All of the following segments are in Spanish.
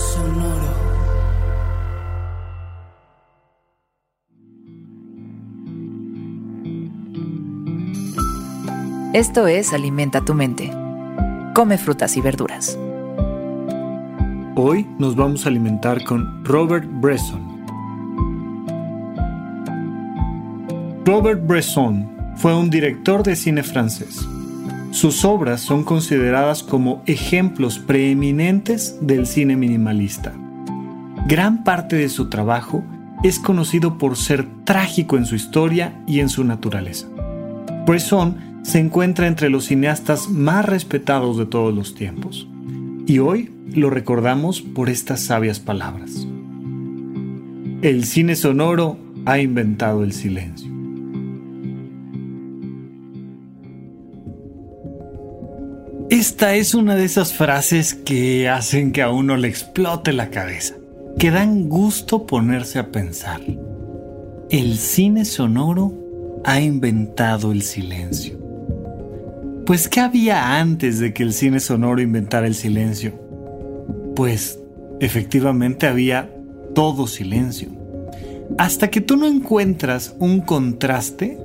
Sonoro. Esto es Alimenta tu mente. Come frutas y verduras. Hoy nos vamos a alimentar con Robert Bresson. Robert Bresson fue un director de cine francés. Sus obras son consideradas como ejemplos preeminentes del cine minimalista. Gran parte de su trabajo es conocido por ser trágico en su historia y en su naturaleza. Bresson se encuentra entre los cineastas más respetados de todos los tiempos, y hoy lo recordamos por estas sabias palabras. El cine sonoro ha inventado el silencio. Esta es una de esas frases que hacen que a uno le explote la cabeza, que dan gusto ponerse a pensar. El cine sonoro ha inventado el silencio. Pues, ¿qué había antes de que el cine sonoro inventara el silencio? Pues, efectivamente había todo silencio. Hasta que tú no encuentras un contraste,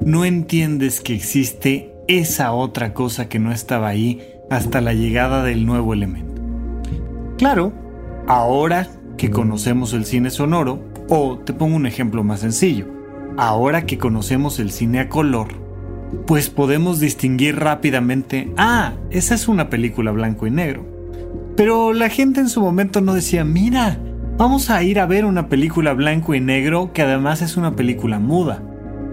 no entiendes que existe esa otra cosa que no estaba ahí hasta la llegada del nuevo elemento. Claro, ahora que conocemos el cine sonoro, o te pongo un ejemplo más sencillo, ahora que conocemos el cine a color, pues podemos distinguir rápidamente, ah, esa es una película blanco y negro. Pero la gente en su momento no decía, mira, vamos a ir a ver una película blanco y negro que además es una película muda.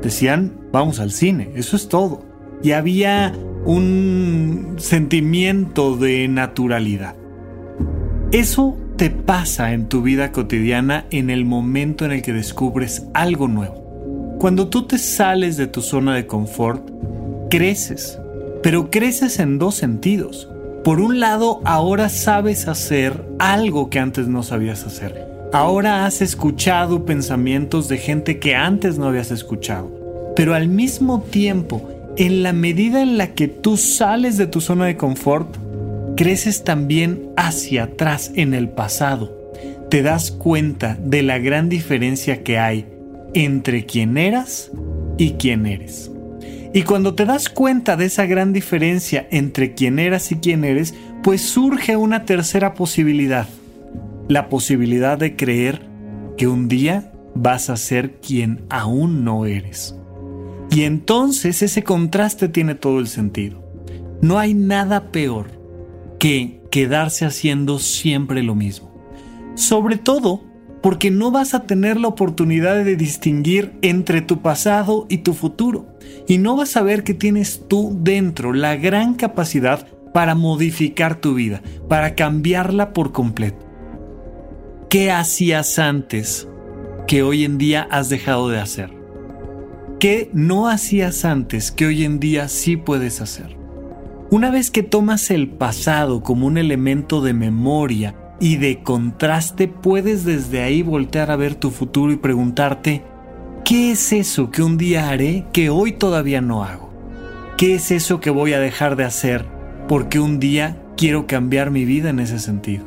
Decían, vamos al cine, eso es todo y había un sentimiento de naturalidad. Eso te pasa en tu vida cotidiana en el momento en el que descubres algo nuevo. Cuando tú te sales de tu zona de confort, creces, pero creces en dos sentidos. Por un lado, ahora sabes hacer algo que antes no sabías hacer. Ahora has escuchado pensamientos de gente que antes no habías escuchado. Pero al mismo tiempo, en la medida en la que tú sales de tu zona de confort, creces también hacia atrás en el pasado. Te das cuenta de la gran diferencia que hay entre quién eras y quién eres. Y cuando te das cuenta de esa gran diferencia entre quién eras y quién eres, pues surge una tercera posibilidad. La posibilidad de creer que un día vas a ser quien aún no eres. Y entonces ese contraste tiene todo el sentido. No hay nada peor que quedarse haciendo siempre lo mismo. Sobre todo porque no vas a tener la oportunidad de distinguir entre tu pasado y tu futuro. Y no vas a ver que tienes tú dentro la gran capacidad para modificar tu vida, para cambiarla por completo. ¿Qué hacías antes que hoy en día has dejado de hacer? ¿Qué no hacías antes que hoy en día sí puedes hacer? Una vez que tomas el pasado como un elemento de memoria y de contraste, puedes desde ahí voltear a ver tu futuro y preguntarte, ¿qué es eso que un día haré que hoy todavía no hago? ¿Qué es eso que voy a dejar de hacer porque un día quiero cambiar mi vida en ese sentido?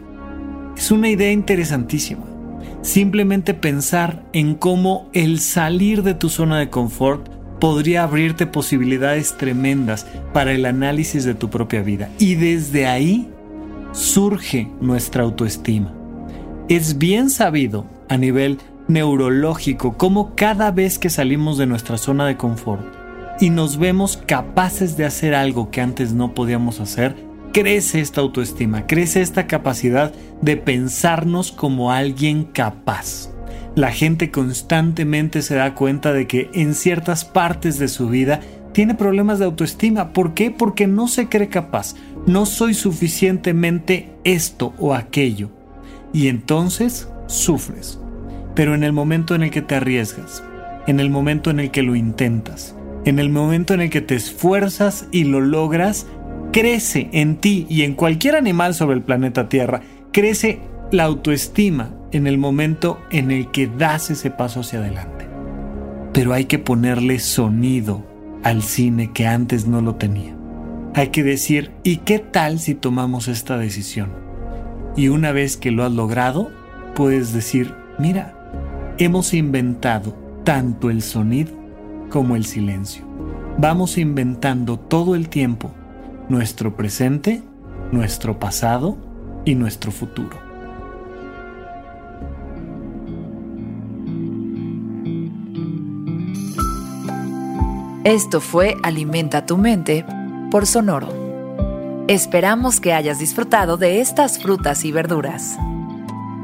Es una idea interesantísima simplemente pensar en cómo el salir de tu zona de confort podría abrirte posibilidades tremendas para el análisis de tu propia vida. Y desde ahí surge nuestra autoestima. Es bien sabido a nivel neurológico cómo cada vez que salimos de nuestra zona de confort y nos vemos capaces de hacer algo que antes no podíamos hacer, crece esta autoestima, crece esta capacidad de pensarnos como alguien capaz. La gente constantemente se da cuenta de que en ciertas partes de su vida tiene problemas de autoestima. ¿Por qué? Porque no se cree capaz. No soy suficientemente esto o aquello. Y entonces sufres. Pero en el momento en el que te arriesgas, en el momento en el que lo intentas, en el momento en el que te esfuerzas y lo logras, crece en ti y en cualquier animal sobre el planeta Tierra, crece la autoestima en el momento en el que das ese paso hacia adelante. Pero hay que ponerle sonido al cine que antes no lo tenía. Hay que decir, ¿y qué tal si tomamos esta decisión? Y una vez que lo has logrado, puedes decir, mira, hemos inventado tanto el sonido como el silencio. Vamos inventando todo el tiempo nuestro presente, nuestro pasado y nuestro futuro. Esto fue Alimenta tu mente por Sonoro. Esperamos que hayas disfrutado de estas frutas y verduras.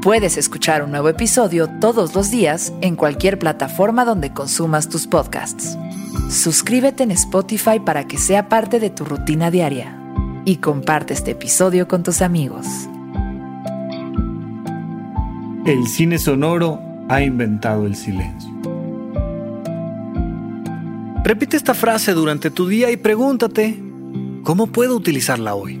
Puedes escuchar un nuevo episodio todos los días en cualquier plataforma donde consumas tus podcasts. Suscríbete en Spotify para que sea parte de tu rutina diaria y comparte este episodio con tus amigos. El cine sonoro ha inventado el silencio. Repite esta frase durante tu día y pregúntate, ¿cómo puedo utilizarla hoy?